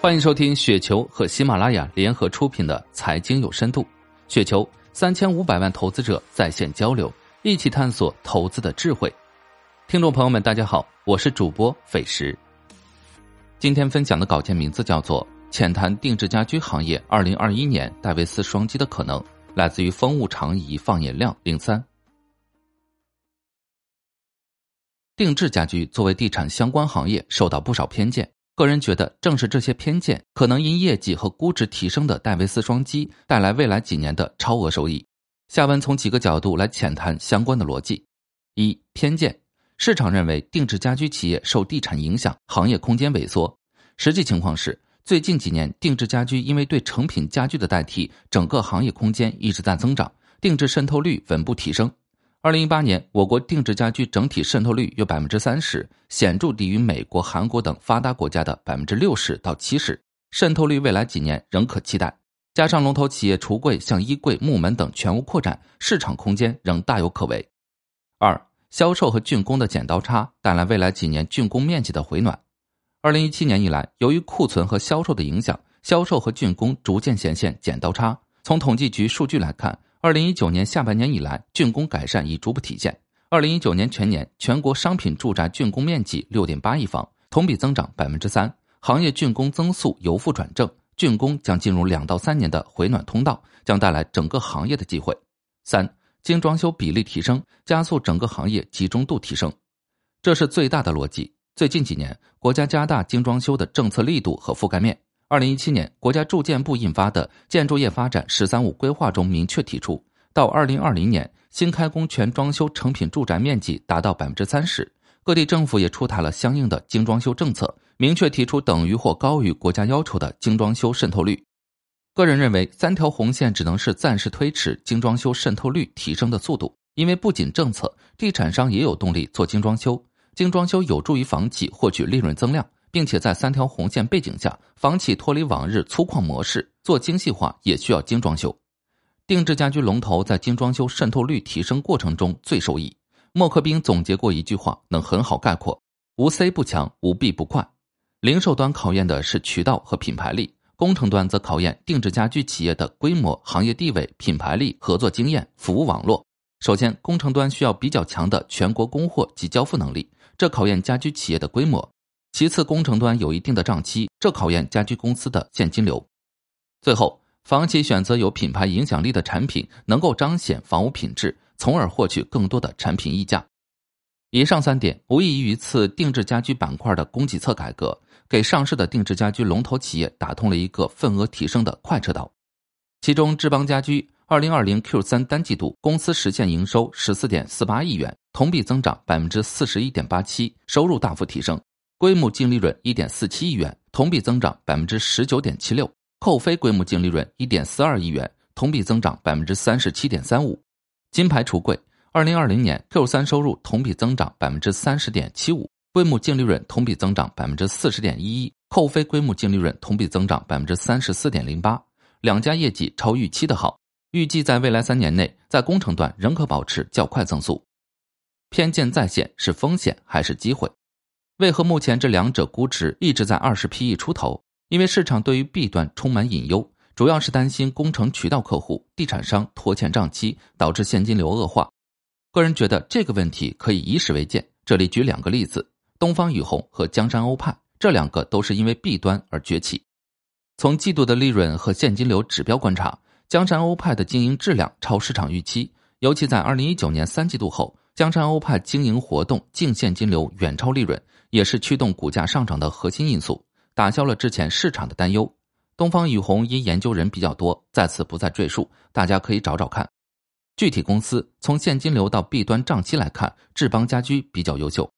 欢迎收听雪球和喜马拉雅联合出品的《财经有深度》，雪球三千五百万投资者在线交流，一起探索投资的智慧。听众朋友们，大家好，我是主播斐石。今天分享的稿件名字叫做《浅谈定制家居行业二零二一年戴维斯双击的可能》，来自于风物长宜放眼量零三。定制家居作为地产相关行业，受到不少偏见。个人觉得，正是这些偏见，可能因业绩和估值提升的戴维斯双击，带来未来几年的超额收益。下文从几个角度来浅谈相关的逻辑：一、偏见，市场认为定制家居企业受地产影响，行业空间萎缩。实际情况是，最近几年定制家居因为对成品家具的代替，整个行业空间一直在增长，定制渗透率稳步提升。二零一八年，我国定制家居整体渗透率约百分之三十，显著低于美国、韩国等发达国家的百分之六十到七十。渗透率未来几年仍可期待。加上龙头企业橱柜向衣柜、木门等全屋扩展，市场空间仍大有可为。二、销售和竣工的剪刀差带来未来几年竣工面积的回暖。二零一七年以来，由于库存和销售的影响，销售和竣工逐渐显现剪刀差。从统计局数据来看。二零一九年下半年以来，竣工改善已逐步体现。二零一九年全年，全国商品住宅竣工面积六点八亿方，同比增长百分之三，行业竣工增速由负转正，竣工将进入两到三年的回暖通道，将带来整个行业的机会。三，精装修比例提升，加速整个行业集中度提升，这是最大的逻辑。最近几年，国家加大精装修的政策力度和覆盖面。二零一七年，国家住建部印发的《建筑业发展“十三五”规划》中明确提出，到二零二零年，新开工全装修成品住宅面积达到百分之三十。各地政府也出台了相应的精装修政策，明确提出等于或高于国家要求的精装修渗透率。个人认为，三条红线只能是暂时推迟精装修渗透率提升的速度，因为不仅政策，地产商也有动力做精装修，精装修有助于房企获取利润增量。并且在三条红线背景下，房企脱离往日粗犷模式，做精细化也需要精装修。定制家居龙头在精装修渗透率提升过程中最受益。默克兵总结过一句话，能很好概括：无 C 不强，无 B 不快。零售端考验的是渠道和品牌力，工程端则考验定制家居企业的规模、行业地位、品牌力、合作经验、服务网络。首先，工程端需要比较强的全国供货及交付能力，这考验家居企业的规模。其次，工程端有一定的账期，这考验家居公司的现金流。最后，房企选择有品牌影响力的产品，能够彰显房屋品质，从而获取更多的产品溢价。以上三点无异于一次定制家居板块的供给侧改革，给上市的定制家居龙头企业打通了一个份额提升的快车道。其中，智邦家居二零二零 Q 三单季度公司实现营收十四点四八亿元，同比增长百分之四十一点八七，收入大幅提升。规模净利润一点四七亿元，同比增长百分之十九点七六；扣非规模净利润一点四二亿元，同比增长百分之三十七点三五。金牌橱柜二零二零年 Q 三收入同比增长百分之三十点七五，规模净利润同比增长百分之四十点一一，扣非规模净利润同比增长百分之三十四点零八。两家业绩超预期的好，预计在未来三年内，在工程端仍可保持较快增速。偏见在线是风险还是机会？为何目前这两者估值一直在二十 P E 出头？因为市场对于 B 端充满隐忧，主要是担心工程渠道客户、地产商拖欠账期，导致现金流恶化。个人觉得这个问题可以以史为鉴，这里举两个例子：东方雨虹和江山欧派，这两个都是因为 B 端而崛起。从季度的利润和现金流指标观察，江山欧派的经营质量超市场预期，尤其在二零一九年三季度后，江山欧派经营活动净现金流远超利润。也是驱动股价上涨的核心因素，打消了之前市场的担忧。东方雨虹因研究人比较多，在此不再赘述，大家可以找找看。具体公司从现金流到 B 端账期来看，志邦家居比较优秀。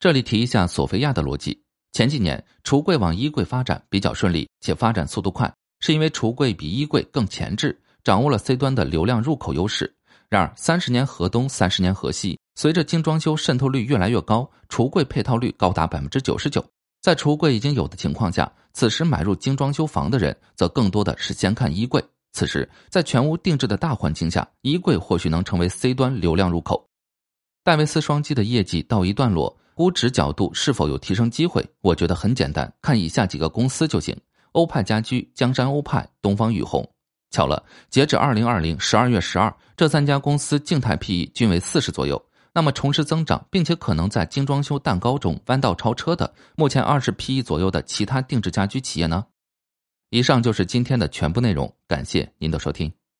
这里提一下索菲亚的逻辑：前几年橱柜往衣柜发展比较顺利，且发展速度快，是因为橱柜比衣柜更前置，掌握了 C 端的流量入口优势。然而三十年河东，三十年河西。随着精装修渗透率越来越高，橱柜配套率高达百分之九十九。在橱柜已经有的情况下，此时买入精装修房的人，则更多的是先看衣柜。此时，在全屋定制的大环境下，衣柜或许能成为 C 端流量入口。戴维斯双击的业绩到一段落，估值角度是否有提升机会？我觉得很简单，看以下几个公司就行：欧派家居、江山欧派、东方雨虹。巧了，截止二零二零十二月十二，这三家公司静态 PE 均为四十左右。那么重拾增长，并且可能在精装修蛋糕中弯道超车的，目前二十 PE 左右的其他定制家居企业呢？以上就是今天的全部内容，感谢您的收听。